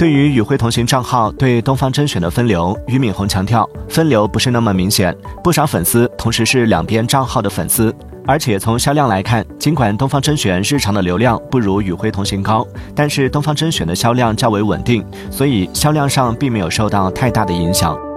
对于与辉同行账号对东方甄选的分流俞敏洪强调分流不是那么明显。不少粉丝同时是两边账号的粉丝而且从销量来看尽管东方甄选日常的流量不如与辉同行高但是东方甄选的销量较为稳定所以销量上并没有受到太大的影响。